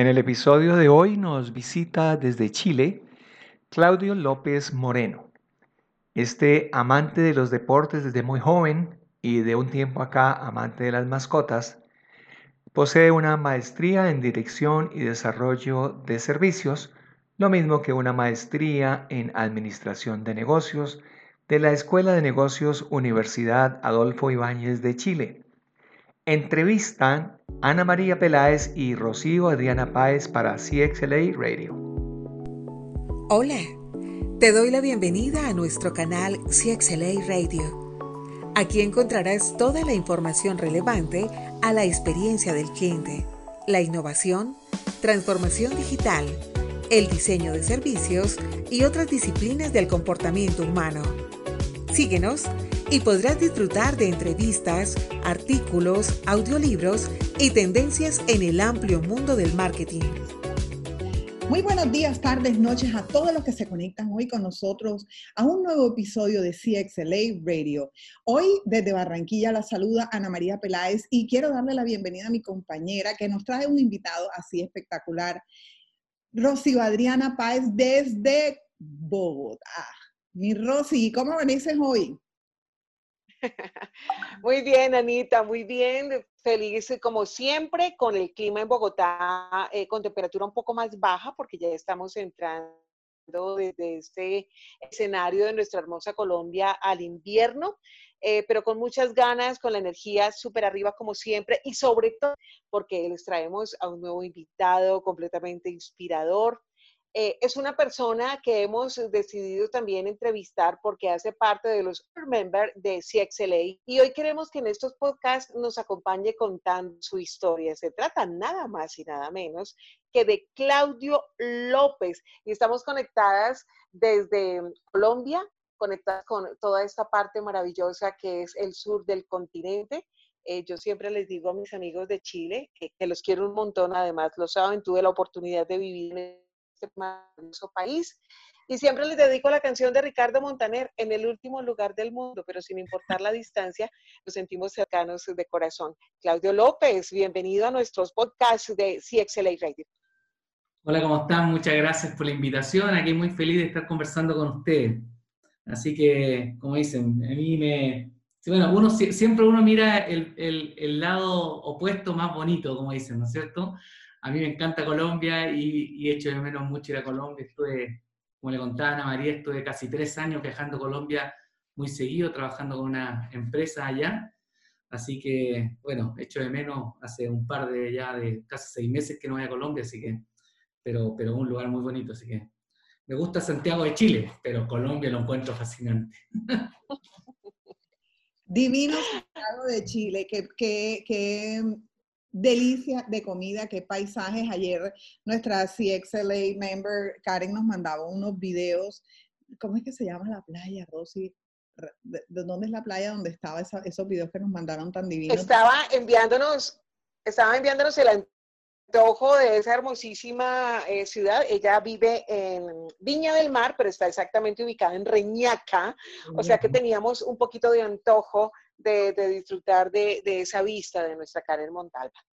En el episodio de hoy nos visita desde Chile Claudio López Moreno. Este amante de los deportes desde muy joven y de un tiempo acá amante de las mascotas, posee una maestría en dirección y desarrollo de servicios, lo mismo que una maestría en administración de negocios de la Escuela de Negocios Universidad Adolfo Ibáñez de Chile. Entrevistan Ana María Peláez y Rocío Adriana Páez para CXLA Radio. Hola, te doy la bienvenida a nuestro canal CXLA Radio. Aquí encontrarás toda la información relevante a la experiencia del cliente, la innovación, transformación digital, el diseño de servicios y otras disciplinas del comportamiento humano. Síguenos y podrás disfrutar de entrevistas, artículos, audiolibros y tendencias en el amplio mundo del marketing. Muy buenos días, tardes, noches a todos los que se conectan hoy con nosotros a un nuevo episodio de CXLA Radio. Hoy desde Barranquilla la saluda Ana María Peláez y quiero darle la bienvenida a mi compañera que nos trae un invitado así espectacular, Rocío Adriana Páez desde Bogotá. Mi Rosy, ¿cómo venís hoy? Muy bien, Anita, muy bien. Feliz como siempre con el clima en Bogotá eh, con temperatura un poco más baja porque ya estamos entrando desde este escenario de nuestra hermosa Colombia al invierno, eh, pero con muchas ganas, con la energía súper arriba como siempre y sobre todo porque les traemos a un nuevo invitado completamente inspirador, eh, es una persona que hemos decidido también entrevistar porque hace parte de los members de CXLA y hoy queremos que en estos podcasts nos acompañe contando su historia. Se trata nada más y nada menos que de Claudio López y estamos conectadas desde Colombia, conectadas con toda esta parte maravillosa que es el sur del continente. Eh, yo siempre les digo a mis amigos de Chile que, que los quiero un montón, además lo saben, tuve la oportunidad de vivir en este maravilloso país. Y siempre les dedico la canción de Ricardo Montaner, en el último lugar del mundo, pero sin importar la distancia, nos sentimos cercanos de corazón. Claudio López, bienvenido a nuestros podcasts de CXLA Radio. Hola, ¿cómo están? Muchas gracias por la invitación. Aquí muy feliz de estar conversando con ustedes. Así que, como dicen, a mí me... Bueno, uno, siempre uno mira el, el, el lado opuesto más bonito, como dicen, ¿no es cierto? A mí me encanta Colombia y, y echo de menos mucho ir a Colombia. Estuve, como le contaba Ana María, estuve casi tres años viajando a Colombia muy seguido, trabajando con una empresa allá. Así que, bueno, echo de menos hace un par de ya de casi seis meses que no voy a Colombia, así que, pero, pero un lugar muy bonito, así que me gusta Santiago de Chile, pero Colombia lo encuentro fascinante. Divino Santiago de Chile, que, que, que delicia de comida, qué paisajes. Ayer nuestra CXLA member Karen nos mandaba unos videos. ¿Cómo es que se llama la playa, Rosy? ¿De, dónde es la playa donde estaba esos videos que nos mandaron tan divinos? Estaba enviándonos, estaba enviándonos el antojo de esa hermosísima eh, ciudad. Ella vive en Viña del Mar, pero está exactamente ubicada en Reñaca. O sea que teníamos un poquito de antojo de, disfrutar de, esa vista de nuestra Karen Montalva.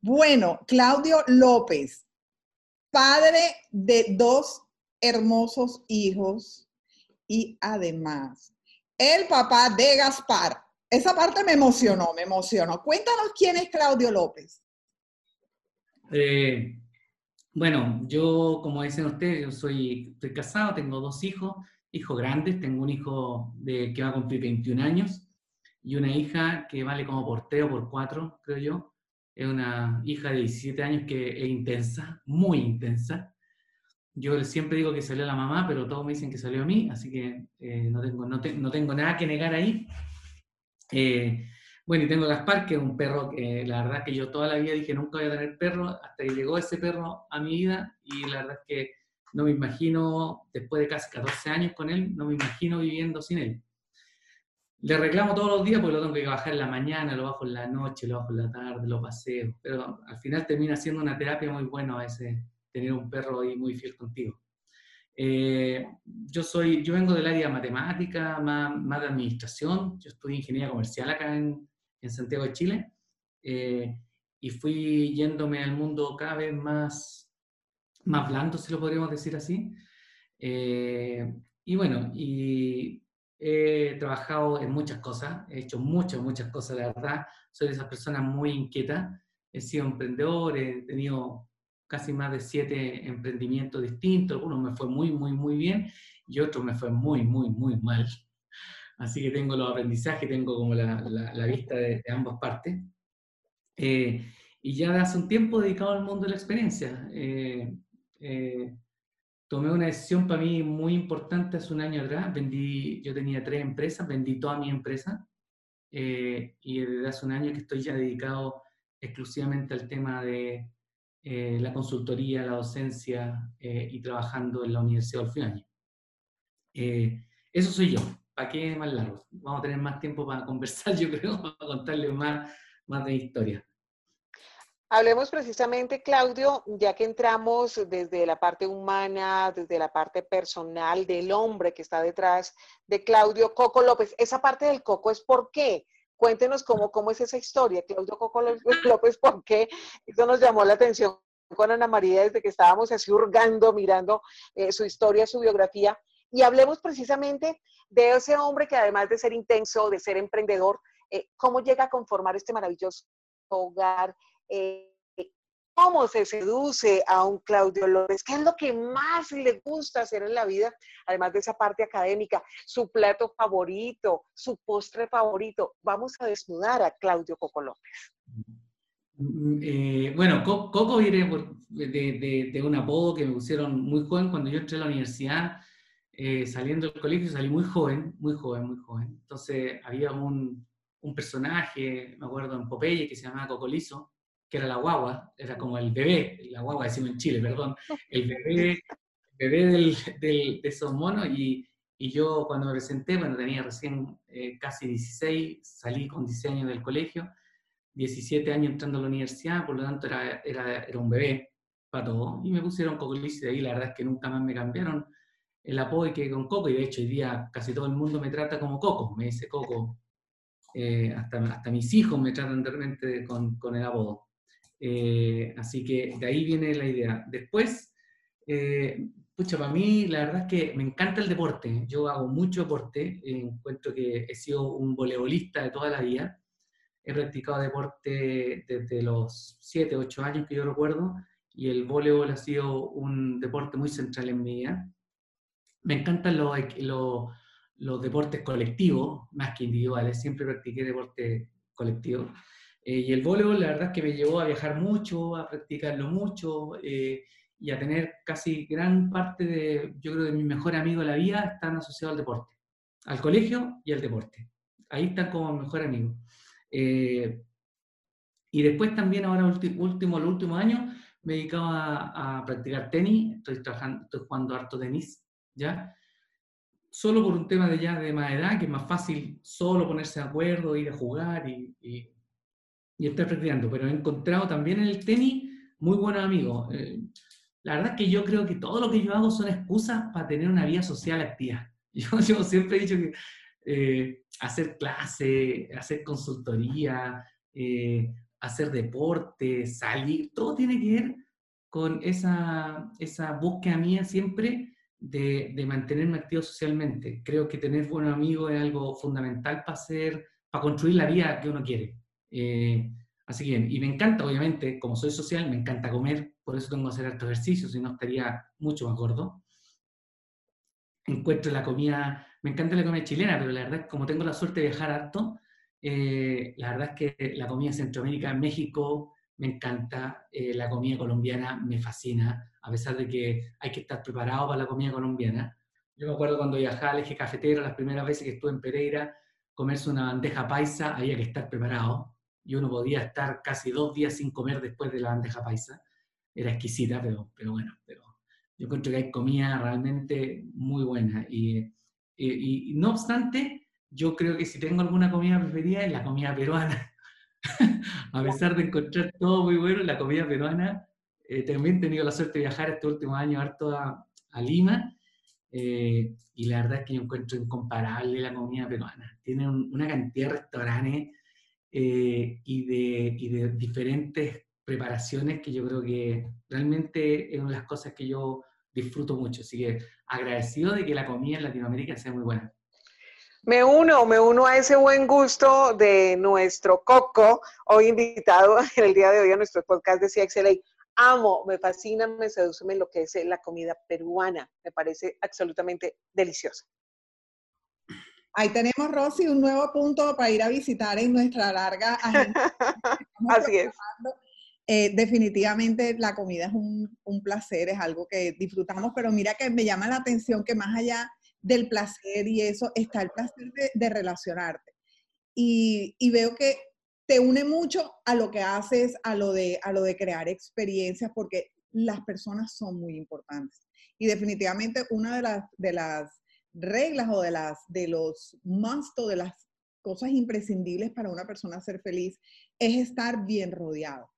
Bueno, Claudio López, padre de dos hermosos hijos y además el papá de Gaspar. Esa parte me emocionó, me emocionó. Cuéntanos quién es Claudio López. Eh, bueno, yo, como dicen ustedes, yo soy, estoy casado, tengo dos hijos, hijos grandes, tengo un hijo de, que va a cumplir 21 años y una hija que vale como porteo por cuatro, creo yo. Es una hija de 17 años que es intensa, muy intensa. Yo siempre digo que salió la mamá, pero todos me dicen que salió a mí, así que eh, no, tengo, no, no, tengo nada que negar ahí. Eh, bueno, y tengo a Gaspar, que es un perro que la verdad que yo toda la vida dije nunca voy a tener perro, hasta que llegó ese perro a mi vida y la verdad es que no me imagino, después de casi 14 años con él, no me imagino viviendo sin él. Le reclamo todos los días porque lo tengo que bajar en la mañana, lo bajo en la noche, lo bajo en la tarde, lo paseo. Pero al final termina siendo una terapia muy buena a veces tener un perro ahí muy fiel contigo. Eh, yo, soy, yo vengo del área matemática, más, más, de administración. Yo estudié ingeniería comercial acá en, en Santiago de Chile. Eh, y fui yéndome al mundo cada vez más, más blando, si lo podríamos decir así. Eh, y bueno, y he trabajado en muchas cosas, he hecho muchas, muchas cosas, la verdad. Soy de esas personas muy inquietas. He sido emprendedor, he tenido casi más de siete emprendimientos distintos. Algunos me fue muy, muy, muy bien y otros me fue muy, muy, muy mal. Así que tengo los aprendizajes, tengo como la, la, vista de, ambas partes. Eh, y ya hace un tiempo dedicado al mundo de la experiencia. Eh, eh, tomé una decisión para mí muy importante hace un año atrás. Vendí, yo tenía tres empresas, vendí toda mi empresa. y desde hace un año que estoy ya dedicado exclusivamente al tema de la consultoría, la docencia y trabajando en la Universidad de Olfiaña. eso soy yo. ¿para qué más largo? Vamos a tener más tiempo para conversar, yo creo, para contarles más, más de historia. Hablemos precisamente, Claudio, ya que entramos desde la parte humana, desde la parte personal del hombre que está detrás de Claudio Coco López. Esa parte del Coco es por qué. Cuéntenos cómo, cómo es esa historia, Claudio Coco López, ¿por qué? Eso nos llamó la atención con Ana María desde que estábamos así hurgando, mirando eh, su historia, su biografía. Y hablemos precisamente de ese hombre que además de ser intenso, de ser emprendedor, eh, ¿cómo llega a conformar este maravilloso hogar? Eh, ¿Cómo se seduce a un Claudio López? ¿Qué es lo que más le gusta hacer en la vida? Además de esa parte académica, su plato favorito, su postre favorito. Vamos a desnudar a Claudio Coco López. Mm, eh, bueno, Coco viene de, un apodo que me pusieron muy joven cuando yo entré a la universidad. Eh, saliendo del colegio salí muy joven, muy joven, muy joven. Entonces había un, un personaje, me acuerdo en Popeye, que se llamaba Cocolizo, que era la guagua, era como el bebé, la guagua decimos en Chile, perdón, el bebé, bebé del, del, de esos monos y, y, yo cuando me presenté, bueno, tenía recién eh, casi 16, salí con 16 años del colegio, 17 años entrando a la universidad, por lo tanto era, era, era un bebé para todo, y me pusieron Cocolizo y de ahí la verdad es que nunca más me cambiaron el apodo que con Coco, y de hecho hoy día casi todo el mundo me trata como Coco, me dice Coco, eh, hasta, hasta mis hijos me tratan de repente con, con el apodo. Eh, así que de ahí viene la idea. Después, eh, pucha, para mí la verdad es que me encanta el deporte, yo hago mucho deporte, encuentro que he sido un voleibolista de toda la vida, he practicado deporte desde los 7, 8 años que yo recuerdo, y el voleibol ha sido un deporte muy central en mi vida. Me encantan los, los, deportes colectivos, más que individuales, siempre practiqué deporte colectivo. Eh, y el voleibol, la verdad que me llevó a viajar mucho, a practicarlo mucho eh, y a tener casi gran parte de, yo creo, de mi mejor amigo de la vida están asociados al deporte, al colegio y al deporte. Ahí están como mejor amigo. Eh, y después también, ahora último, los últimos años, me he dedicado a, a, practicar tenis, estoy, trabajando, estoy jugando harto tenis, ¿ya? Solo por un tema de ya de más edad, que es más fácil solo ponerse de acuerdo, ir a jugar y, y, estar practicando. Pero he encontrado también en el tenis muy buenos amigos. Eh, la verdad es que yo creo que todo lo que yo hago son excusas para tener una vida social activa. Yo, yo siempre he dicho que eh, hacer clase, hacer consultoría, eh, hacer deporte, salir, todo tiene que ver con esa, esa búsqueda mía siempre de, de, mantenerme activo socialmente. Creo que tener buenos amigos es algo fundamental para hacer, para construir la vida que uno quiere. Eh, así que, y me encanta, obviamente, como soy social, me encanta comer, por eso tengo que hacer harto ejercicio, si no estaría mucho más gordo. Encuentro la comida, me encanta la comida chilena, pero la verdad como tengo la suerte de viajar harto, eh, la verdad es que la comida Centroamérica, México, me encanta, eh, la comida colombiana me fascina, a pesar de que hay que estar preparado para la comida colombiana. Yo me acuerdo cuando viajaba al eje cafetero, las primeras veces que estuve en Pereira, comerse una bandeja paisa, había que estar preparado. Y uno podía estar casi dos días sin comer después de la bandeja paisa. Era exquisita, pero, pero bueno, pero yo encuentro que hay comida realmente muy buena. Y, y, no obstante, yo creo que si tengo alguna comida preferida es la comida peruana. a pesar de encontrar todo muy bueno, la comida peruana eh, también he tenido la suerte de viajar este último año harto a, Lima eh, y la verdad es que yo encuentro incomparable la comida peruana. Tiene una cantidad de restaurantes eh, y, de, y de diferentes preparaciones que yo creo que realmente es una de las cosas que yo disfruto mucho. Así que agradecido de que la comida en Latinoamérica sea muy buena. Me uno, me uno a ese buen gusto de nuestro Coco, hoy invitado en el día de hoy a nuestro podcast de CXLA. Amo, me fascina, me seduce lo que es la comida peruana. Me parece absolutamente deliciosa. Ahí tenemos, Rosy, un nuevo punto para ir a visitar en nuestra larga agenda. Así es. Eh, definitivamente la comida es un, un, placer, es algo que disfrutamos, pero mira que me llama la atención que más allá del placer y eso, está el placer de, relacionarte. Y, veo que te une mucho a lo que haces, a lo, de, a lo de crear experiencias, porque las personas son muy importantes. Y definitivamente una de las, de las reglas o de, las, de los must o de las cosas imprescindibles para una persona ser feliz es estar bien rodeado.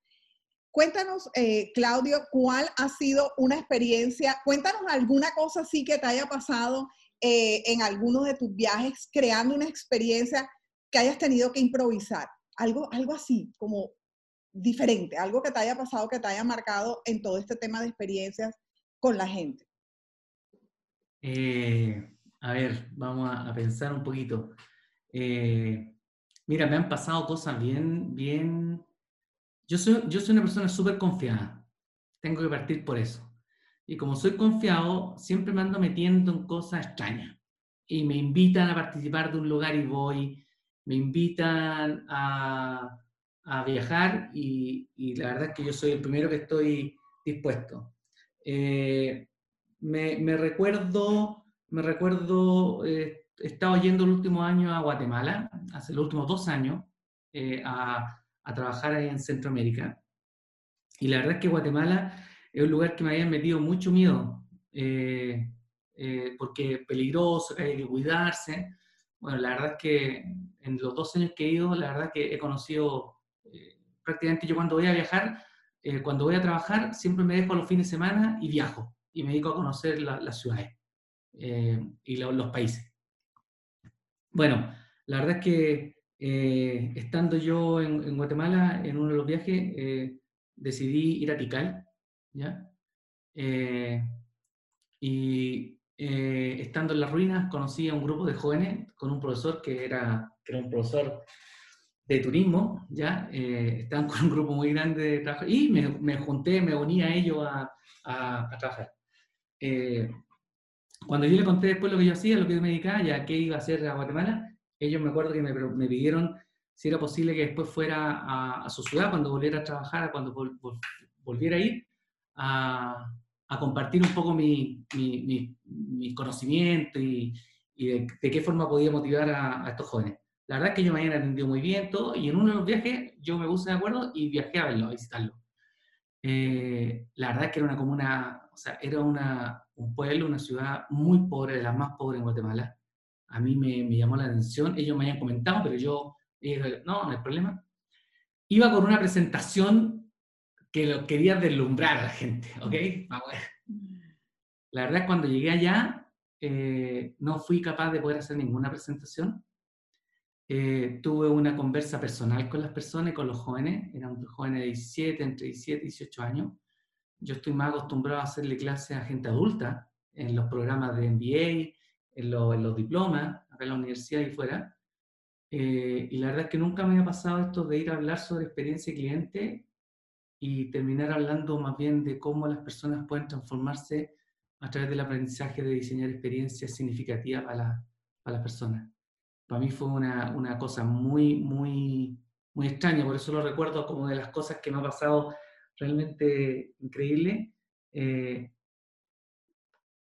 Cuéntanos, eh, Claudio, cuál ha sido una experiencia, cuéntanos alguna cosa así que te haya pasado eh, en alguno de tus viajes creando una experiencia que hayas tenido que improvisar? Algo, algo así, como diferente, algo que te haya pasado, que te haya marcado en todo este tema de experiencias con la gente. Eh, a ver, vamos a, pensar un poquito. Eh, mira, me han pasado cosas bien, bien... Yo soy, yo soy una persona súper confiada. Tengo que partir por eso. Y como soy confiado, siempre me ando metiendo en cosas extrañas. Y me invitan a participar de un lugar y voy, me invitan a, a viajar y, y, la verdad es que yo soy el primero que estoy dispuesto. Eh, me, me, recuerdo, me recuerdo, eh, he estado yendo el último año a Guatemala, hace los últimos dos años, eh, a, trabajar ahí en Centroamérica. Y la verdad es que Guatemala es un lugar que me había metido mucho miedo, eh, eh, porque es peligroso, hay que cuidarse. Bueno, la verdad es que en los dos años que he ido, la verdad es que he conocido, eh, prácticamente yo cuando voy a viajar, cuando voy a trabajar, siempre me dejo los fines de semana y viajo, y me dedico a conocer las ciudades y los países. Bueno, la verdad es que estando yo en, en, Guatemala en uno de los viajes, decidí ir a Tikal, ¿ya? Eh, y eh, estando en las ruinas conocí a un grupo de jóvenes con un profesor que era, que era un profesor de turismo, ¿ya? Eh, estaban con un grupo muy grande de trabajo y me, me junté, me uní a ellos a, a, trabajar. Cuando yo le conté después lo que yo hacía, lo que yo me dedicaba, ya qué iba a hacer a Guatemala, ellos me acuerdo que me, pidieron si era posible que después fuera a, a, su ciudad, cuando volviera a trabajar, cuando volviera a ir, a, compartir un poco mi, mi, conocimiento y, de, qué forma podía motivar a, estos jóvenes. La verdad es que ellos me habían atendido muy bien todo y en uno de los viajes yo me puse de acuerdo y viajé a verlo, a visitarlo. Eh, la verdad es que era una comuna, o sea, era una, un pueblo, una ciudad muy pobre, de las más pobres en Guatemala. A mí me, me llamó la atención, ellos me habían comentado, pero yo dije, no, no hay problema. Iba con una presentación que lo quería deslumbrar a la gente, ¿ok? La verdad cuando llegué allá, eh, no fui capaz de poder hacer ninguna presentación. Eh, tuve una conversa personal con las personas, con los jóvenes, eran jóvenes de 17, entre 17 y 18 años. Yo estoy más acostumbrado a hacerle clases a gente adulta en los programas de MBA, en, los diplomas, acá en la universidad y fuera. Eh, y la verdad es que nunca me había pasado esto de ir a hablar sobre experiencia cliente y terminar hablando más bien de cómo las personas pueden transformarse a través del aprendizaje de diseñar experiencias significativas para, para las personas. Para mí fue una, una, cosa muy, muy, muy extraña, por eso lo recuerdo como de las cosas que me ha pasado realmente increíble. Eh,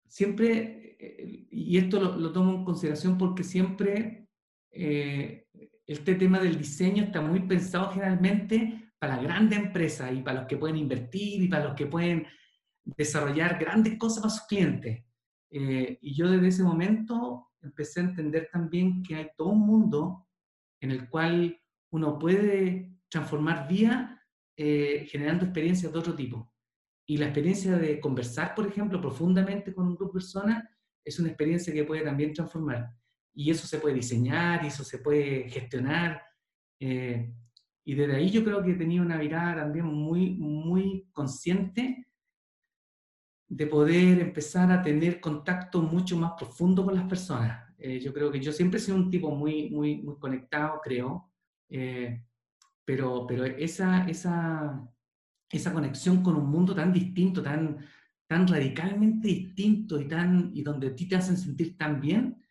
siempre, eh, y esto lo, tomo en consideración porque siempre eh, este tema del diseño está muy pensado generalmente para grandes empresas y para los que pueden invertir y para los que pueden desarrollar grandes cosas para sus clientes. Y yo desde ese momento empecé a entender también que hay todo un mundo en el cual uno puede transformar vía eh, generando experiencias de otro tipo. Y la experiencia de conversar, por ejemplo, profundamente con un grupo de personas es una experiencia que puede también transformar. Y eso se puede diseñar, y eso se puede gestionar, Eh, y desde ahí yo creo que he tenido una mirada también muy, muy consciente de poder empezar a tener contacto mucho más profundo con las personas. Eh, yo creo que yo siempre he sido un tipo muy, muy, muy conectado, creo, eh, pero, pero esa, esa, esa conexión con un mundo tan distinto, tan, tan radicalmente distinto y, tan, y donde a ti te hacen sentir tan bien,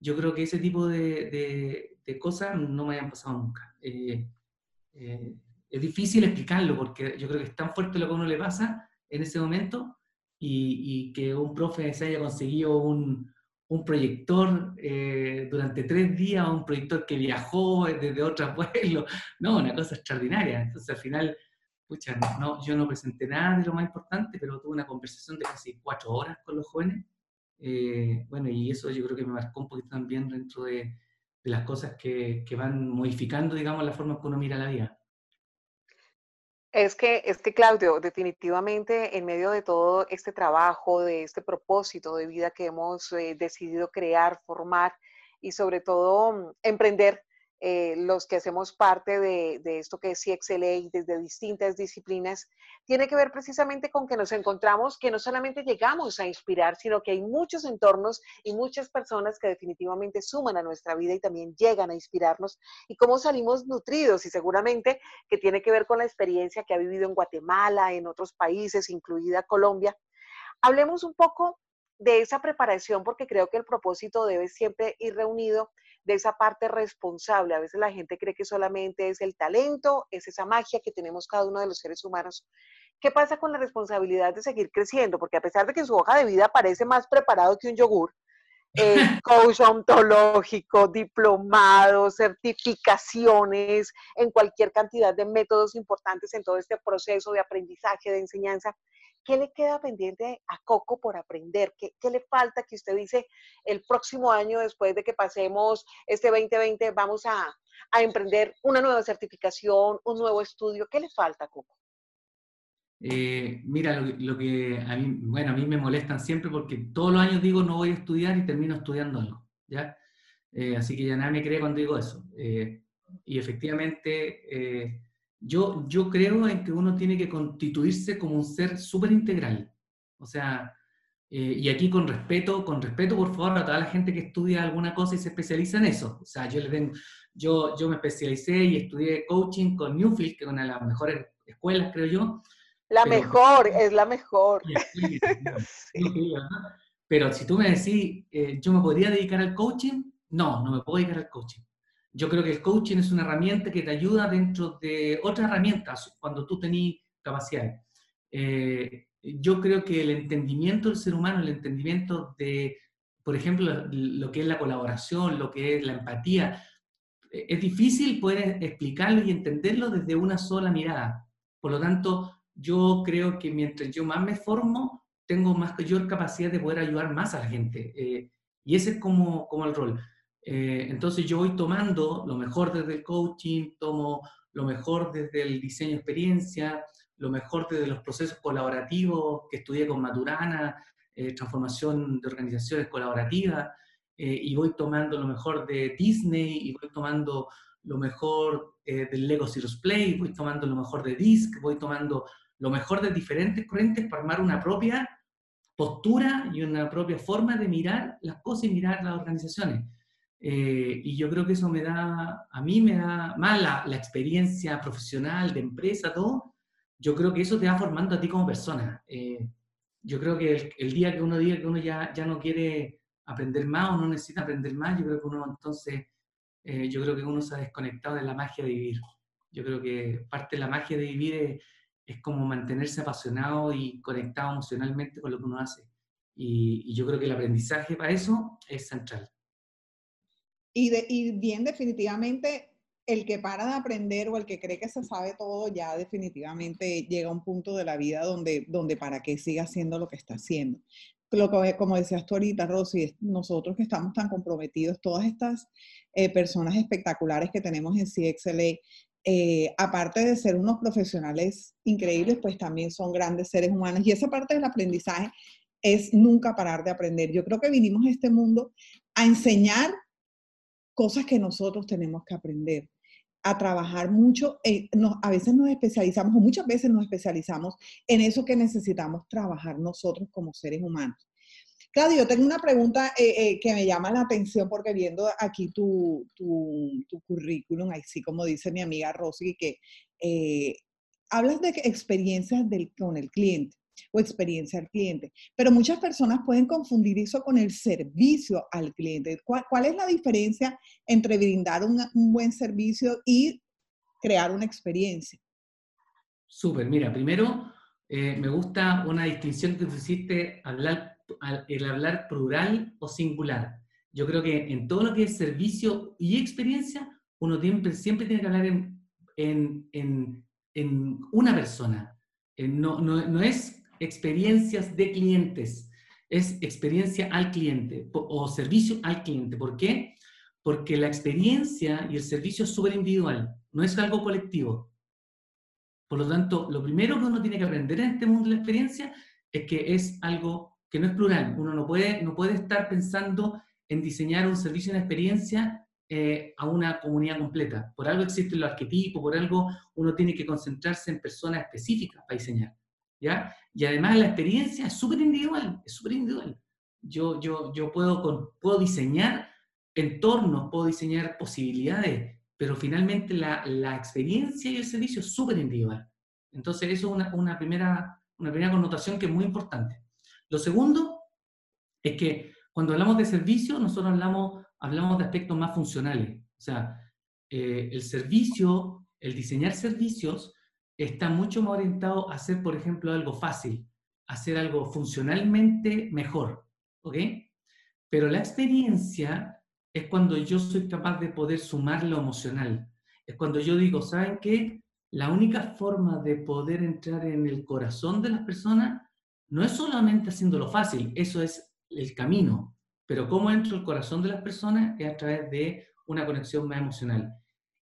yo creo que ese tipo de, de, cosas no me hayan pasado nunca. Eh, eh, es difícil explicarlo porque yo creo que es tan fuerte lo que a uno le pasa en ese momento y, y que un profe se haya conseguido un, un proyector eh, durante tres días, un proyector que viajó desde otro pueblo, no, una cosa extraordinaria. Entonces al final pucha, no, yo no presenté nada de lo más importante, pero tuve una conversación de casi cuatro horas con los jóvenes. Eh, bueno, y eso yo creo que me marcó un poquito también dentro de, de las cosas que, que, van modificando, digamos, la forma en que uno mira la vida. Es que, es que, Claudio, definitivamente en medio de todo este trabajo, de este propósito de vida que hemos eh, decidido crear, formar y sobre todo mm, emprender, eh, los que hacemos parte de, esto que es CXLA desde distintas disciplinas, tiene que ver precisamente con que nos encontramos que no solamente llegamos a inspirar, sino que hay muchos entornos y muchas personas que definitivamente suman a nuestra vida y también llegan a inspirarnos y cómo salimos nutridos y seguramente que tiene que ver con la experiencia que ha vivido en Guatemala, en otros países, incluida Colombia. Hablemos un poco de esa preparación porque creo que el propósito debe siempre ir reunido de esa parte responsable. A veces la gente cree que solamente es el talento, es esa magia que tenemos cada uno de los seres humanos. ¿Qué pasa con la responsabilidad de seguir creciendo? Porque a pesar de que su hoja de vida parece más preparado que un yogur, eh, coach ontológico, diplomados, certificaciones, en cualquier cantidad de métodos importantes en todo este proceso de aprendizaje, de enseñanza. ¿Qué le queda pendiente a Coco por aprender? ¿Qué, ¿Qué, le falta que usted dice el próximo año, después de que pasemos este 2020, vamos a, a emprender una nueva certificación, un nuevo estudio? ¿Qué le falta, Coco? Eh, mira, lo, que a mí, bueno, a mí me molestan siempre porque todos los años digo no voy a estudiar y termino estudiando algo, ¿ya? Eh, así que ya nadie me cree cuando digo eso. Eh, y efectivamente, yo, yo creo en que uno tiene que constituirse como un ser súper integral. O sea, y aquí con respeto, con respeto por favor a toda la gente que estudia alguna cosa y se especializa en eso. O sea, yo, le tengo, yo, yo me especialicé y estudié coaching con Newfield, que es una de las mejores escuelas, creo yo, la mejor, es la mejor. Pero si tú me decís, eh, ¿yo me podría dedicar al coaching? No, no me puedo dedicar al coaching. Yo creo que el coaching es una herramienta que te ayuda dentro de otras herramientas cuando tú tenés capacidades. Eh, yo creo que el entendimiento del ser humano, el entendimiento de, por ejemplo, lo que es la colaboración, lo que es la empatía, es difícil poder explicarlo y entenderlo desde una sola mirada. Por lo tanto, yo creo que mientras yo más me formo, tengo más mayor capacidad de poder ayudar más a la gente. Eh, y ese es como, como el rol. Eh, entonces yo voy tomando lo mejor desde el coaching, tomo lo mejor desde el diseño experiencia, lo mejor desde los procesos colaborativos que estudié con Maturana, eh, transformación de organizaciones colaborativas, y voy tomando lo mejor de Disney, y voy tomando lo mejor del Lego Serious Play, voy tomando lo mejor de Disc, voy tomando lo mejor de diferentes corrientes para armar una propia postura y una propia forma de mirar las cosas y mirar las organizaciones. Eh, y yo creo que eso me da, a mí me da más la, la, experiencia profesional, de empresa, todo. Yo creo que eso te va formando a ti como persona. Eh, yo creo que el, día que uno diga que uno ya, ya no quiere aprender más o no necesita aprender más, yo creo que uno entonces, eh, yo creo que uno se ha desconectado de la magia de vivir. Yo creo que parte de la magia de vivir es, es como mantenerse apasionado y conectado emocionalmente con lo que uno hace. Y, yo creo que el aprendizaje para eso es central. Y, de, y bien definitivamente el que para de aprender o el que cree que se sabe todo ya definitivamente llega a un punto de la vida donde, donde para qué siga haciendo lo que está haciendo. Lo que, como decías tú ahorita, Rosy, nosotros que estamos tan comprometidos, todas estas eh, personas espectaculares que tenemos en CXLA, eh, aparte de ser unos profesionales increíbles, pues también son grandes seres humanos. Y esa parte del aprendizaje es nunca parar de aprender. Yo creo que vinimos a este mundo a enseñar cosas que nosotros tenemos que aprender. a trabajar mucho, eh, a veces nos especializamos o muchas veces nos especializamos en eso que necesitamos trabajar nosotros como seres humanos. Claudio, yo tengo una pregunta eh, eh, que me llama la atención porque viendo aquí tu, tu, currículum, así como dice mi amiga Rosy, que hablas de experiencias del, con el cliente o experiencia al cliente, pero muchas personas pueden confundir eso con el servicio al cliente. ¿Cuál, es la diferencia entre brindar un, un buen servicio y crear una experiencia? Súper, mira, primero me gusta una distinción que tú hiciste, hablar el hablar plural o singular. Yo creo que en todo lo que es servicio y experiencia, uno siempre, siempre tiene que hablar en, en, en, una persona. Eh, no, no, no, es experiencias de clientes, es experiencia al cliente o servicio al cliente. ¿Por qué? Porque la experiencia y el servicio es súper individual, no es algo colectivo. Por lo tanto, lo primero que uno tiene que aprender en este mundo de la experiencia es que es algo que no es plural. Uno no puede, no puede estar pensando en diseñar un servicio, una experiencia eh, a una comunidad completa. Por algo existen los arquetipos, por algo uno tiene que concentrarse en personas específicas para diseñar. ¿Ya? Y además la experiencia es súper individual, es súper individual. Yo, yo, yo puedo, puedo diseñar entornos, puedo diseñar posibilidades, pero finalmente la, la experiencia y el servicio es súper individual. Entonces eso es una, una, primera, una primera connotación que es muy importante. Lo segundo es que cuando hablamos de servicio, nosotros hablamos, hablamos de aspectos más funcionales. O sea, eh, el servicio, el diseñar servicios, está mucho más orientado a hacer, por ejemplo, algo fácil, hacer algo funcionalmente mejor. ¿Ok? Pero la experiencia es cuando yo soy capaz de poder sumar lo emocional. Es cuando yo digo, ¿saben qué? La única forma de poder entrar en el corazón de las personas no es solamente haciéndolo fácil, eso es el camino, pero cómo entro el corazón de las personas es a través de una conexión más emocional.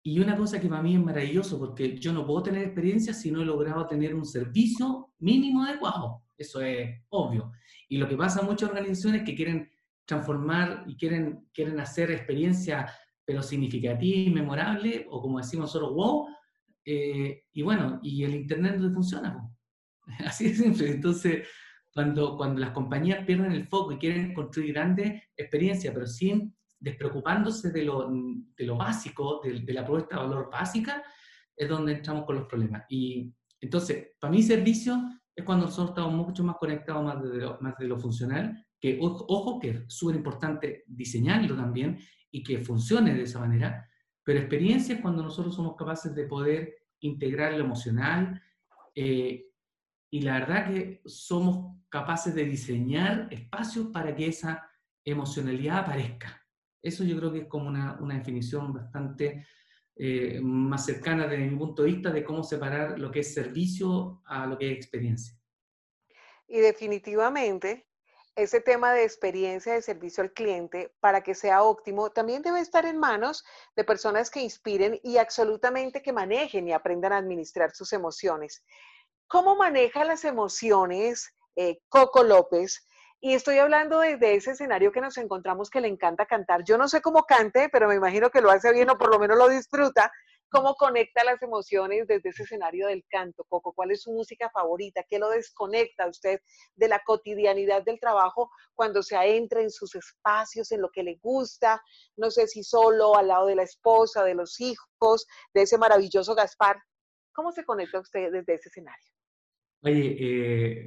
Y una cosa que para mí es maravilloso, porque yo no puedo tener experiencia si no he logrado tener un servicio mínimo adecuado. Eso es obvio. Y lo que pasa en muchas organizaciones que quieren transformar y quieren, quieren hacer experiencia, pero significativa y memorable, o como decimos nosotros, wow, eh, y bueno, y el Internet no funciona. Así de simple. Entonces, cuando, cuando las compañías pierden el foco y quieren construir grandes experiencias, pero sin despreocupándose de lo, de lo básico, de, de, la propuesta de valor básica, es donde entramos con los problemas. Y entonces, para mí servicio es cuando nosotros estamos mucho más conectados más de lo, más de lo funcional, que ojo, que es súper importante diseñarlo también y que funcione de esa manera, pero experiencia es cuando nosotros somos capaces de poder integrar lo emocional, eh, y la verdad que somos capaces de diseñar espacios para que esa emocionalidad aparezca. Eso yo creo que es como una, una definición bastante eh, más cercana desde mi punto de vista de cómo separar lo que es servicio a lo que es experiencia. Y definitivamente, ese tema de experiencia de servicio al cliente, para que sea óptimo, también debe estar en manos de personas que inspiren y absolutamente que manejen y aprendan a administrar sus emociones. ¿Cómo maneja las emociones eh, Coco López? Y estoy hablando de, ese escenario que nos encontramos que le encanta cantar. Yo no sé cómo cante, pero me imagino que lo hace bien o por lo menos lo disfruta. ¿Cómo conecta las emociones desde ese escenario del canto, Coco? ¿Cuál es su música favorita? ¿Qué lo desconecta a usted de la cotidianidad del trabajo cuando se adentra en sus espacios, en lo que le gusta? No sé si solo, al lado de la esposa, de los hijos, de ese maravilloso Gaspar. ¿Cómo se conecta usted desde ese escenario? Oye, eh,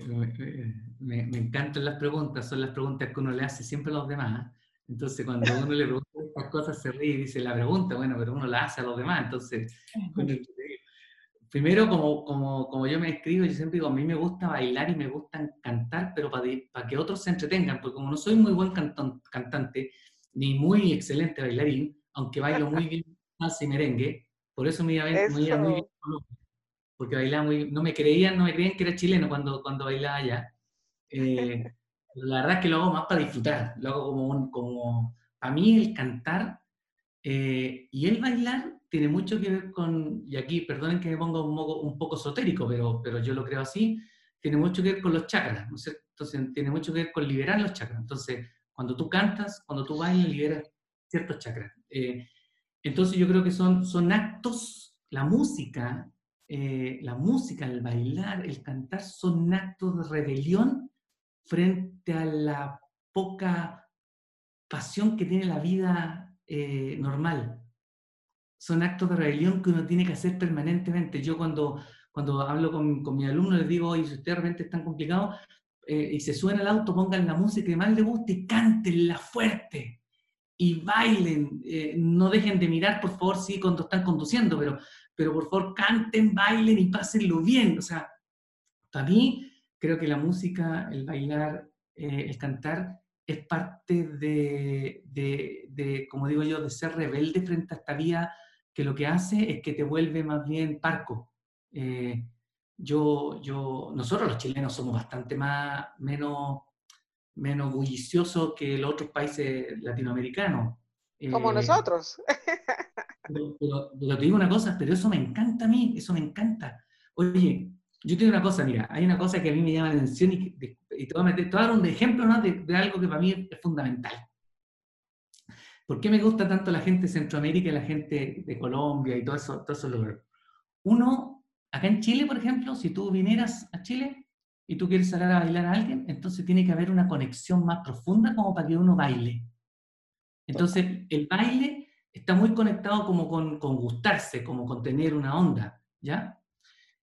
me, encantan las preguntas, son las preguntas que uno le hace siempre a los demás. Entonces, cuando uno le pregunta estas cosas, se ríe y dice la pregunta, bueno, pero uno la hace a los demás. Entonces, primero, como, como, como yo me escribo, yo siempre digo, a mí me gusta bailar y me gusta cantar, pero para, para que otros se entretengan, porque como no soy muy buen cantante, ni muy excelente bailarín, aunque bailo muy bien salsa y merengue, por eso me iba, muy bien porque bailaba muy, no me creían, no me creían que era chileno cuando, cuando bailaba allá. Eh, la verdad es que lo hago más para disfrutar, lo hago como, un, como para mí el cantar eh, y el bailar tiene mucho que ver con, y aquí perdonen que me ponga un poco, un poco esotérico, pero, pero yo lo creo así, tiene mucho que ver con los chakras, ¿no es cierto? Entonces tiene mucho que ver con liberar los chakras. Entonces, cuando tú cantas, cuando tú bailas, liberas ciertos chakras. Eh, Entonces yo creo que son, son actos, la música, eh, la música, el bailar, el cantar, son actos de rebelión frente a la poca pasión que tiene la vida eh, normal. Son actos de rebelión que uno tiene que hacer permanentemente. Yo cuando, cuando hablo con, con mi alumno les digo, oye, si usted realmente es tan complicado, eh, y se suena el auto, pongan la música que más les guste y cántenla fuerte y bailen. Eh, no dejen de mirar, por favor, sí, cuando están conduciendo, pero, pero por favor canten, bailen y pásenlo bien. O sea, para mí creo que la música, el bailar, eh, el cantar es parte de, de, como digo yo, de ser rebelde frente a esta vida que lo que hace es que te vuelve más bien parco yo, yo, nosotros los chilenos somos bastante más, menos, menos bulliciosos que los otros países latinoamericanos. Como eh, nosotros. Pero, te digo una cosa, pero eso me encanta a mí, eso me encanta. Oye, yo tengo una cosa, mira, hay una cosa que a mí me llama la atención y, te, voy a meter, te voy a dar un ejemplo ¿no? de, de, algo que para mí es fundamental. ¿Por qué me gusta tanto la gente de Centroamérica y la gente de Colombia y todo eso, todo eso Uno, Acá en Chile, por ejemplo, si tú vinieras a Chile y tú quieres sacar a bailar a alguien, entonces tiene que haber una conexión más profunda como para que uno baile. Entonces, el baile está muy conectado como con, con gustarse, como con tener una onda, ¿ya?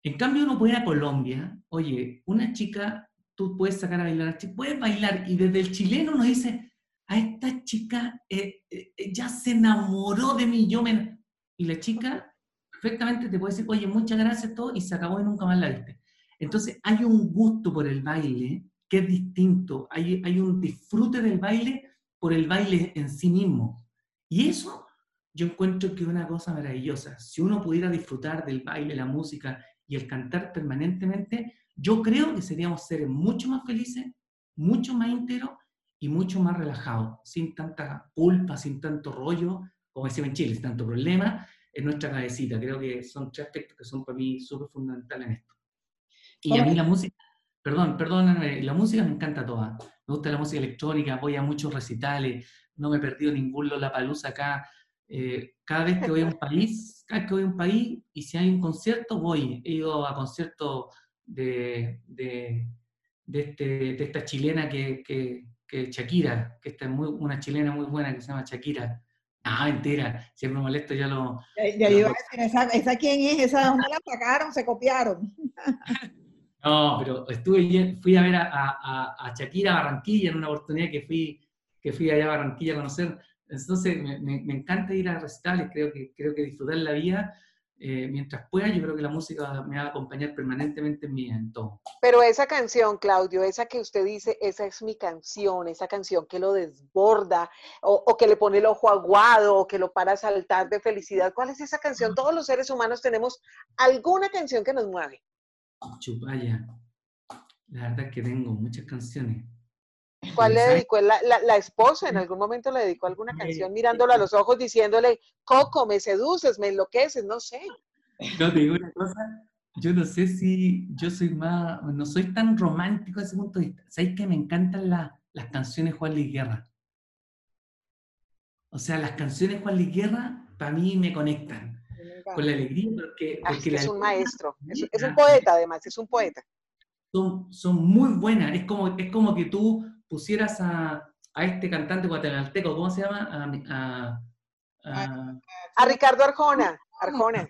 En cambio, uno puede ir a Colombia, oye, una chica, tú puedes sacar a bailar, puedes bailar, y desde el chileno uno dice, a esta chica eh, eh, ya se enamoró de mí, yo me... Y la chica perfectamente te puede decir, oye, muchas gracias, todo, y se acabó y nunca más la viste. Entonces, hay un gusto por el baile que es distinto, hay, un disfrute del baile por el baile en sí mismo. Y eso yo encuentro que es una cosa maravillosa. Si uno pudiera disfrutar del baile, la música y el cantar permanentemente, yo creo que seríamos seres mucho más felices, mucho más íntegros y mucho más relajados, sin tanta culpa, sin tanto rollo, como decimos en Chile, sin tanto problema, en nuestra cabecita. Creo que son tres aspectos que son para mí súper fundamentales en esto. Y a mí la música, perdón, perdóname, la música me encanta toda. Me gusta la música electrónica, voy a muchos recitales, no me he perdido ningún Lollapalooza acá. Eh, cada vez que voy a un país, cada vez que voy a un país y si hay un concierto, voy. He ido a conciertos de, de, de, este, de esta chilena que, que, que Shakira, que esta es muy, una chilena muy buena que se llama Shakira. Ah, mentira, siempre molesto, ya lo... Ya, iba a decir, ¿esa, ¿esa, quién es? ¿Esa dónde la sacaron? ¿Se copiaron? no, pero estuve, fui a ver a, a, a, Shakira Barranquilla en una oportunidad que fui, que fui allá a Barranquilla a conocer. Entonces, me, me, me encanta ir a recitales, creo que, creo que disfrutar la vida eh, mientras pueda, yo creo que la música me va a acompañar permanentemente en mi entorno. Pero esa canción, Claudio, esa que usted dice, esa es mi canción, esa canción que lo desborda, o, que le pone el ojo aguado, o que lo para a saltar de felicidad, ¿cuál es esa canción? Todos los seres humanos tenemos alguna canción que nos mueve. Chupaya, la verdad es que tengo muchas canciones. ¿Cuál le dedicó la, la, esposa? ¿En algún momento le dedicó alguna canción mirándolo a los ojos diciéndole, Coco, me seduces, me enloqueces? No sé. No, te digo una cosa, yo no sé si yo soy más, no soy tan romántico desde ese punto de vista. ¿Sabéis que me encantan las canciones Juan Luis Guerra? O sea, las canciones Juan Luis Guerra para mí me conectan con la alegría porque, ah, es un maestro, es, es, un poeta además, es un poeta. Son, son muy buenas, es como, es como que tú pusieras a, a este cantante guatemalteco, ¿cómo se llama? A, a, a Ricardo Arjona. Arjona.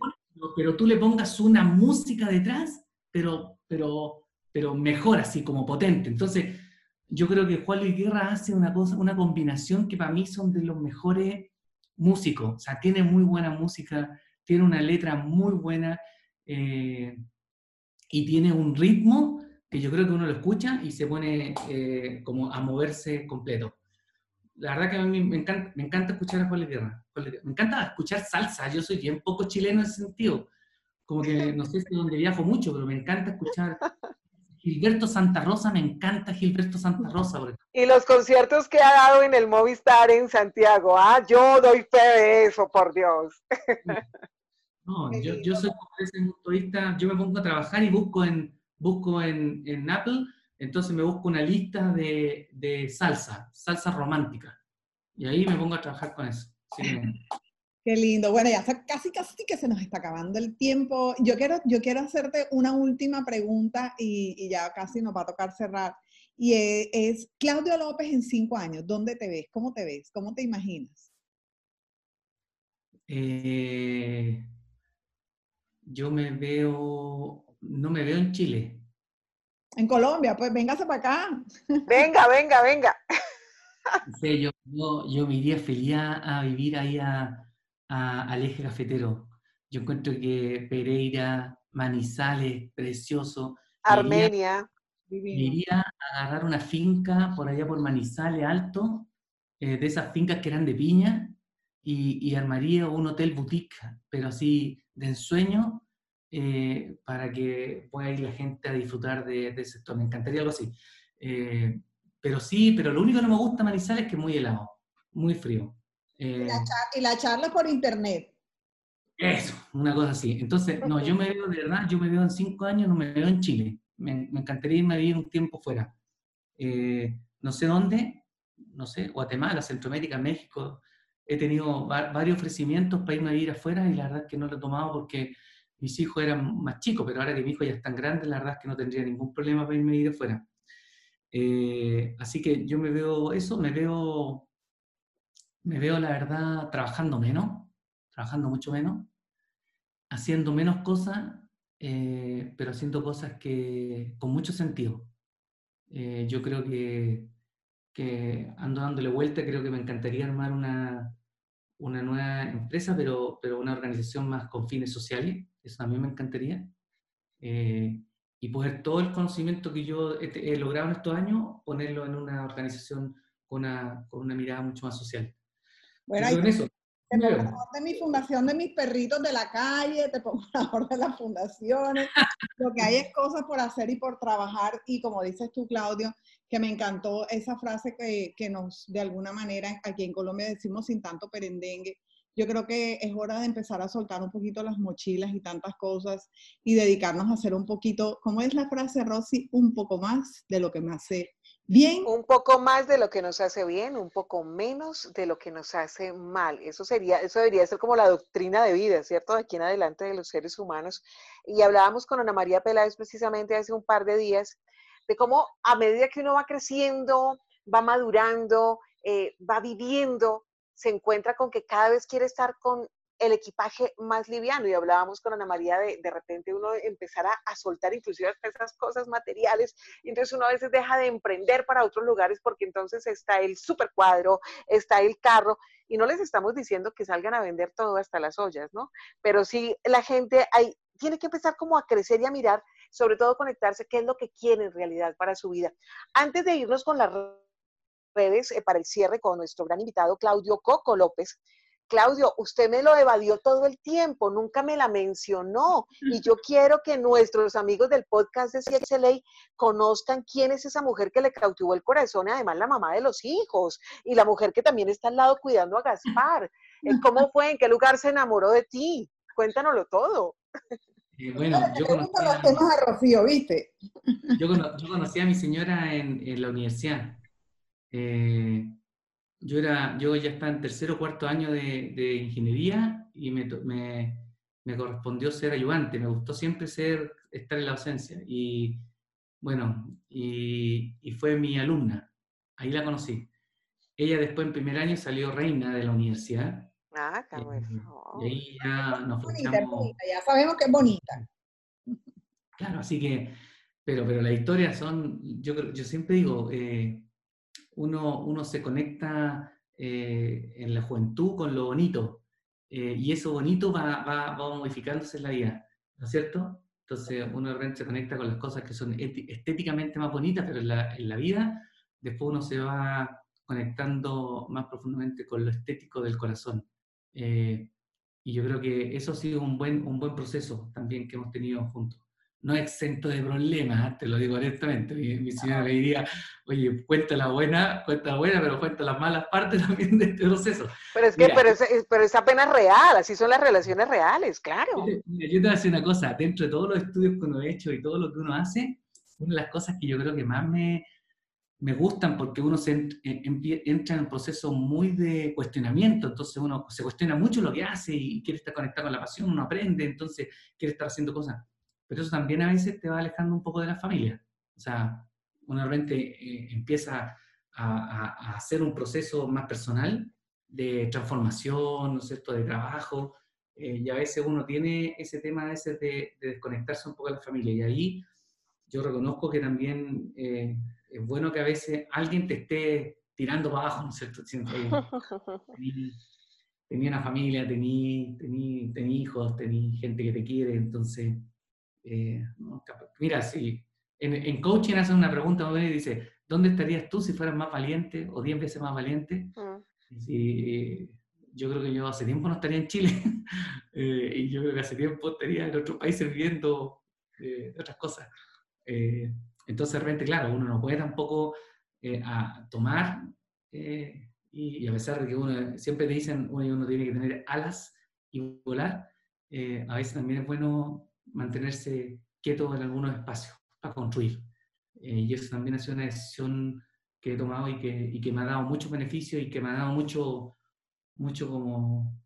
Pero tú le pongas una música detrás, pero, pero, pero mejor, así como potente. Entonces, yo creo que Juan Luis Guerra hace una cosa, una combinación que para mí son de los mejores músicos. O sea, tiene muy buena música, tiene una letra muy buena eh, y tiene un ritmo que yo creo que uno lo escucha y se pone eh, como a moverse completo. La verdad que a mí me encanta, me encanta escuchar a Juan Guerra. Me encanta escuchar salsa. Yo soy bien poco chileno en ese sentido. Como que no sé si es donde viajo mucho, pero me encanta escuchar Gilberto Santa Rosa, me encanta Gilberto Santa Rosa. Y los conciertos que ha dado en el Movistar en Santiago, ah, yo doy fe de eso, por Dios. No, yo, yo soy desde yo me pongo a trabajar y busco en, busco en, en Apple, entonces me busco una lista de, de, salsa, salsa romántica. Y ahí me pongo a trabajar con eso. Qué lindo. Bueno, ya casi, casi que se nos está acabando el tiempo. Yo quiero, yo quiero hacerte una última pregunta y, ya casi nos va a tocar cerrar. Y es, es, Claudio López en cinco años. ¿Dónde te ves? ¿Cómo te ves? ¿Cómo te imaginas? Eh, yo me veo, no me veo en Chile. En Colombia, pues véngase para acá. Venga, venga, venga. Sí, yo, yo, me iría feliz a, vivir ahí a, al eje cafetero. Yo encuentro que Pereira, Manizales, precioso. Armenia. Me iría, a agarrar una finca por allá por Manizales Alto, eh, de esas fincas que eran de piña, y, armaría un hotel boutique, pero así de ensueño, eh, para que pueda ir la gente a disfrutar de, ese sector. Me encantaría algo así. Eh, pero sí, pero lo único que no me gusta Manizales es que es muy helado, muy frío. y, la charla por internet. Eso, una cosa así. Entonces, no, yo me veo, de verdad, yo me veo en cinco años, no me veo en Chile. Me, me encantaría irme a vivir un tiempo fuera. Eh, no sé dónde, no sé, Guatemala, Centroamérica, México, he tenido varios ofrecimientos para irme a vivir afuera y la verdad es que no lo he tomado porque mis hijos eran más chicos, pero ahora que mi hijo ya es tan grande, la verdad es que no tendría ningún problema para irme a vivir afuera. Eh, así que yo me veo eso, me veo, me veo la verdad trabajando menos, trabajando mucho menos, haciendo menos cosas, eh, pero haciendo cosas que con mucho sentido. Eh, yo creo que que ando dándole vuelta, creo que me encantaría armar una, una nueva empresa, pero, pero una organización más con fines sociales, eso también me encantaría. Eh, y poder todo el conocimiento que yo he, logrado en estos años, ponerlo en una organización con una, con una mirada mucho más social. Bueno, ahí, eso. Te pongo la de mi fundación de mis perritos de la calle, te pongo la orden de las fundaciones. Lo que hay es cosas por hacer y por trabajar. Y como dices tú, Claudio, que me encantó esa frase que, que nos, de alguna manera, aquí en Colombia decimos sin tanto perendengue. Yo creo que es hora de empezar a soltar un poquito las mochilas y tantas cosas y dedicarnos a hacer un poquito, ¿cómo es la frase, Rosy? Un poco más de lo que me hace bien. Un poco más de lo que nos hace bien, un poco menos de lo que nos hace mal. Eso sería, eso debería ser como la doctrina de vida, ¿cierto? De aquí en adelante de los seres humanos. Y hablábamos con Ana María Peláez precisamente hace un par de días de cómo a medida que uno va creciendo, va madurando, eh, va viviendo, se encuentra con que cada vez quiere estar con el equipaje más liviano. Y hablábamos con Ana María de de repente uno empezar a, soltar inclusive esas cosas materiales. Y entonces uno a veces deja de emprender para otros lugares porque entonces está el super cuadro, está el carro. Y no les estamos diciendo que salgan a vender todo hasta las ollas, ¿no? Pero sí la gente hay, tiene que empezar como a crecer y a mirar, sobre todo conectarse, qué es lo que quiere en realidad para su vida. Antes de irnos con las redes eh, para el cierre con nuestro gran invitado Claudio Coco López, Claudio, usted me lo evadió todo el tiempo, nunca me la mencionó. Y yo quiero que nuestros amigos del podcast de CXLA conozcan quién es esa mujer que le cautivó el corazón y además la mamá de los hijos y la mujer que también está al lado cuidando a Gaspar. Eh, ¿Cómo fue? ¿En qué lugar se enamoró de ti? Cuéntanoslo todo. Eh, bueno, yo conocí, a, Rocío, ¿viste? Yo, conocí a mi señora en, la universidad. Eh, yo, era, yo ya estaba en tercero o cuarto año de, ingeniería y me, me, correspondió ser ayudante. Me gustó siempre ser, estar en la docencia. Y bueno, y, y fue mi alumna. Ahí la conocí. Ella después en primer año salió reina de la universidad Ah, qué Y ahí ya nos bonita, ya sabemos que es bonita. Claro, así que, pero, pero las historias son, yo, yo siempre digo, eh, uno, se conecta eh, en la juventud con lo bonito, eh, y eso bonito va, va, va, modificándose en la vida, ¿no es cierto? Entonces uno de repente se conecta con las cosas que son estéticamente más bonitas, pero en la, en la vida después uno se va conectando más profundamente con lo estético del corazón. Eh, y yo creo que eso ha sido un buen, un buen proceso también que hemos tenido juntos. No exento de problemas, ¿eh? te lo digo honestamente. Mi, señora me diría, oye, cuenta la buena, cuenta la buena, pero cuenta las malas partes también de este proceso. Pero es que, pero, es, pero es apenas real, así son las relaciones reales, claro. Yo te, yo te voy a decir una cosa, dentro de todos los estudios que uno ha hecho y todo lo que uno hace, una de las cosas que yo creo que más me, me gustan porque uno se entra en un proceso muy de cuestionamiento, entonces uno se cuestiona mucho lo que hace y quiere estar conectado con la pasión, uno aprende, entonces quiere estar haciendo cosas. Pero eso también a veces te va alejando un poco de la familia. O sea, uno realmente eh, empieza a, hacer un proceso más personal de transformación, ¿no es cierto?, de trabajo, eh, y a veces uno tiene ese tema a veces de, desconectarse un poco de la familia, y ahí yo reconozco que también eh, es bueno que a veces alguien te esté tirando para abajo, ¿no es cierto? tenía, una familia, tenía, tenía, hijos, tenía gente que te quiere, entonces, mira, si en, coaching hacen una pregunta y dice, ¿dónde estarías tú si fueras más valiente o 10 veces más valiente? Mm. yo creo que yo hace tiempo no estaría en Chile eh, y yo creo que hace tiempo estaría en otros países viviendo eh, otras cosas. Eh, entonces, de repente, claro, uno no puede tampoco a tomar y, a pesar de que uno siempre te dicen uno, uno tiene que tener alas y volar, a veces también es bueno mantenerse quieto en algunos espacios a construir. Eh, y eso también ha sido una decisión que he tomado y que, y que me ha dado muchos beneficios y que me ha dado mucho, mucho como,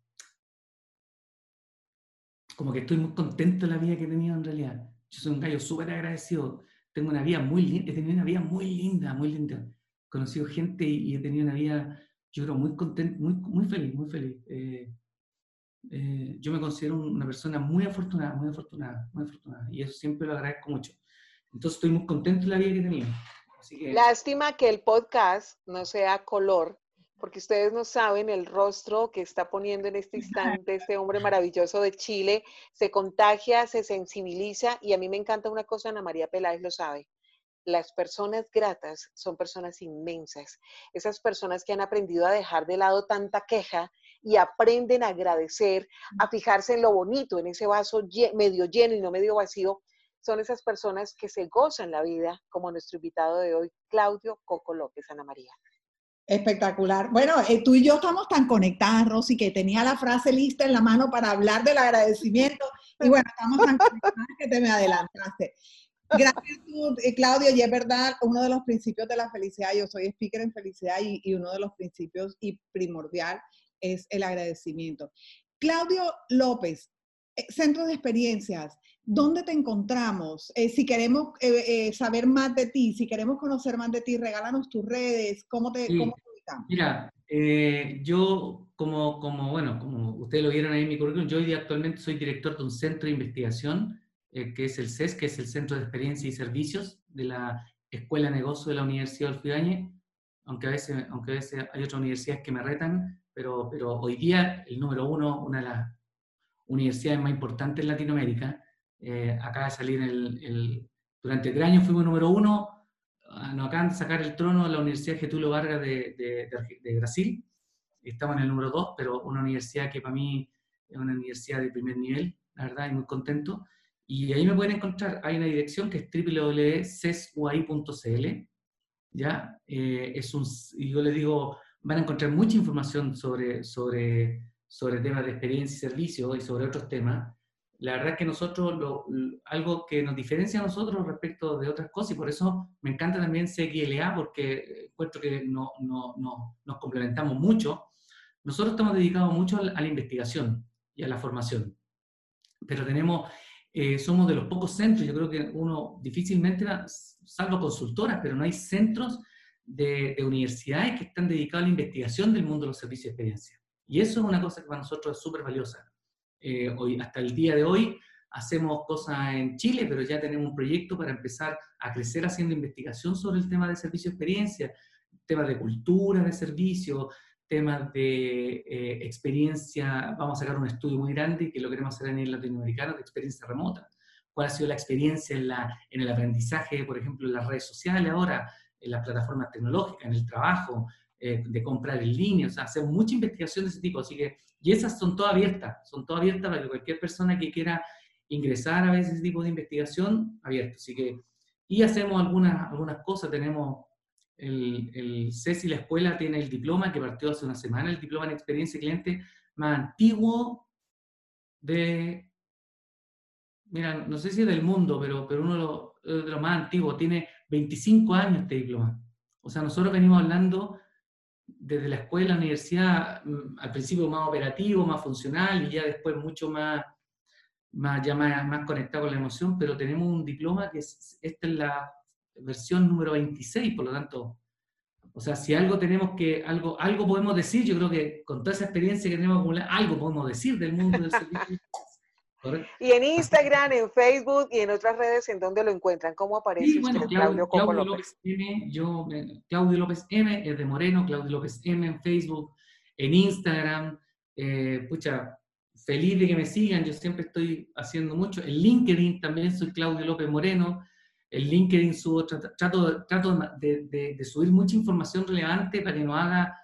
como que estoy muy contento de la vida que he tenido en realidad. Yo soy un gallo súper agradecido. Tengo una vida muy linda, he tenido una vida muy linda, muy linda. He conocido gente y, he tenido una vida, yo creo, muy contenta, muy, muy feliz, muy feliz. Eh, eh, yo me considero una persona muy afortunada, muy afortunada, muy afortunada. Y eso siempre lo agradezco mucho. Entonces estoy muy contento de la vida que tenía. Lástima que el podcast no sea color, porque ustedes no saben el rostro que está poniendo en este instante este hombre maravilloso de Chile. Se contagia, se sensibiliza y a mí me encanta una cosa, Ana María Peláez lo sabe. Las personas gratas son personas inmensas. Esas personas que han aprendido a dejar de lado tanta queja y aprenden a agradecer, a fijarse en lo bonito, en ese vaso medio lleno y no medio vacío, son esas personas que se gozan la vida, como nuestro invitado de hoy, Claudio Coco López, Ana María. Espectacular. Bueno, eh, tú y yo estamos tan conectadas, Rosy, que tenía la frase lista en la mano para hablar del agradecimiento. Y bueno, estamos tan conectadas que te me adelantaste. Gracias, eh, Claudio. Y es verdad, uno de los principios de la felicidad, yo soy speaker en felicidad y, y uno de los principios y primordial es el agradecimiento. Claudio López, eh, Centro de Experiencias, ¿dónde te encontramos? Eh, si queremos eh, saber más de ti, si queremos conocer más de ti, regálanos tus redes, ¿cómo te, ubicamos? Mira, yo como, como, bueno, como ustedes lo vieron ahí en mi currículum, yo hoy actualmente soy director de un centro de investigación, que es el CES, que es el Centro de Experiencia y Servicios de la Escuela de Negocio de la Universidad de Olfidañe, aunque a veces, aunque a veces hay otras universidades que me retan, pero, pero hoy día el número uno, una de las universidades más importantes en Latinoamérica. Eh, acaba de salir el, durante tres años fuimos número uno, ah, nos acaban de sacar el trono de la Universidad Getúlio Vargas de, de, de, Brasil, estamos en el número dos, pero una universidad que para mí es una universidad de primer nivel, la verdad, y muy contento. Y ahí me pueden encontrar, hay una dirección que es www.cesui.cl, ¿ya? Eh, es un, yo les digo, van a encontrar mucha información sobre, sobre sobre temas de experiencia y servicio y sobre otros temas, la verdad es que nosotros, lo, algo que nos diferencia a nosotros respecto de otras cosas, y por eso me encanta también CXLA, porque encuentro que no, no, no, nos complementamos mucho, nosotros estamos dedicados mucho a la, investigación y a la formación, pero tenemos, eh, somos de los pocos centros, yo creo que uno difícilmente, salvo consultoras, pero no hay centros de, de universidades que están dedicados a la investigación del mundo de los servicios de experiencia. Y eso es una cosa que para nosotros es súper valiosa. Eh, hoy, hasta el día de hoy hacemos cosas en Chile, pero ya tenemos un proyecto para empezar a crecer haciendo investigación sobre el tema de servicio experiencia, temas de cultura de servicio, temas de eh, experiencia. Vamos a sacar un estudio muy grande que lo queremos hacer a nivel latinoamericano de experiencia remota. ¿Cuál ha sido la experiencia en, la, en el aprendizaje, por ejemplo, en las redes sociales ahora, en las plataformas tecnológicas, en el trabajo, eh, de comprar en línea, o sea, hacemos mucha investigación de ese tipo, así que, y esas son todas abiertas, son todas abiertas para que cualquier persona que quiera ingresar a veces ese tipo de investigación, abierto, así que, y hacemos algunas, algunas cosas, tenemos el, el CES y la escuela tiene el diploma que partió hace una semana, el diploma en experiencia cliente más antiguo de, mira, no sé si es del mundo, pero, pero uno de de los más antiguos, tiene 25 años este diploma. O sea, nosotros venimos hablando desde la escuela, la universidad, mm, al principio más operativo, más funcional y ya después mucho más, más, ya más, conectado con la emoción, pero tenemos un diploma que es, esta es la versión número 26, por lo tanto, o sea, si algo tenemos que, algo, algo podemos decir, yo creo que con toda esa experiencia que tenemos acumulada, algo podemos decir del mundo del servicio. Y en Instagram, en Facebook y en otras redes, ¿en dónde lo encuentran? ¿Cómo aparece usted, Claudio, Claudio, López? M, yo, Claudio López M, es de Moreno, Claudio López M en Facebook, en Instagram. Eh, pucha, feliz de que me sigan, yo siempre estoy haciendo mucho. En LinkedIn también soy Claudio López Moreno. En LinkedIn subo, trato, trato de, de, subir mucha información relevante para que nos haga,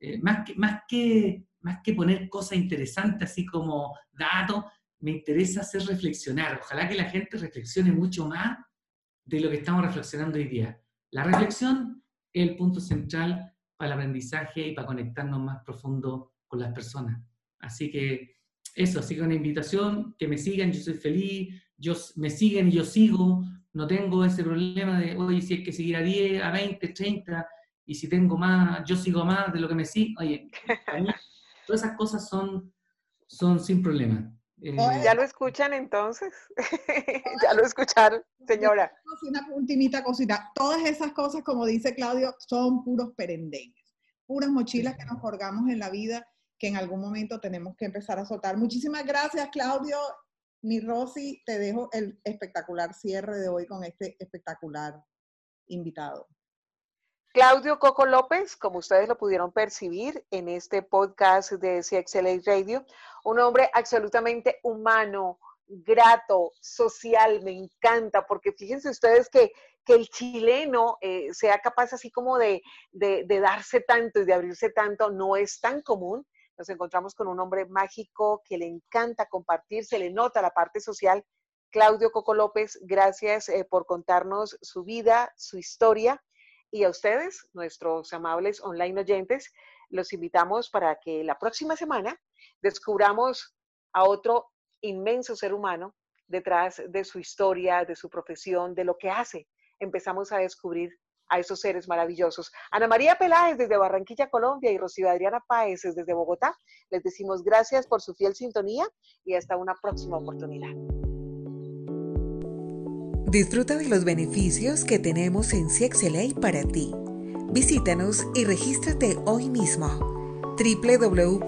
eh, más, que, más, que, más que poner cosas interesantes, así como datos, me interesa hacer reflexionar. Ojalá que la gente reflexione mucho más de lo que estamos reflexionando hoy día. La reflexión es el punto central para el aprendizaje y para conectarnos más profundo con las personas. Así que eso, así que una invitación, que me sigan, yo soy feliz, yo, me siguen y yo sigo, no tengo ese problema de, oye, si hay que seguir a 10, a 20, 30, y si tengo más, yo sigo más de lo que me sigue, oye, todas esas cosas son, son sin problema. Eh, ¿Ya lo escuchan entonces? ¿Ya lo escucharon, señora? Una ultimita cosita. Todas esas cosas, como dice Claudio, son puros perendengues, puras mochilas que nos colgamos en la vida que en algún momento tenemos que empezar a soltar. Muchísimas gracias, Claudio. Mi Rosy, te dejo el espectacular cierre de hoy con este espectacular invitado. Claudio Coco López, como ustedes lo pudieron percibir en este podcast de CXLA Radio, un hombre absolutamente humano, grato, social, me encanta, porque fíjense ustedes que, el chileno eh, sea capaz así como de, de, darse tanto y de abrirse tanto no es tan común. Nos encontramos con un hombre mágico que le encanta compartir, se le nota la parte social. Claudio Coco López, gracias eh, por contarnos su vida, su historia y a ustedes, nuestros amables online oyentes, los invitamos para que la próxima semana descubramos a otro inmenso ser humano detrás de su historia, de su profesión, de lo que hace. Empezamos a descubrir a esos seres maravillosos. Ana María Peláez desde Barranquilla, Colombia y Rocío Adriana Páez desde Bogotá, les decimos gracias por su fiel sintonía y hasta una próxima oportunidad. Disfruta de los beneficios que tenemos en CXLA para ti. Visítanos y regístrate hoy mismo. www.cxla.org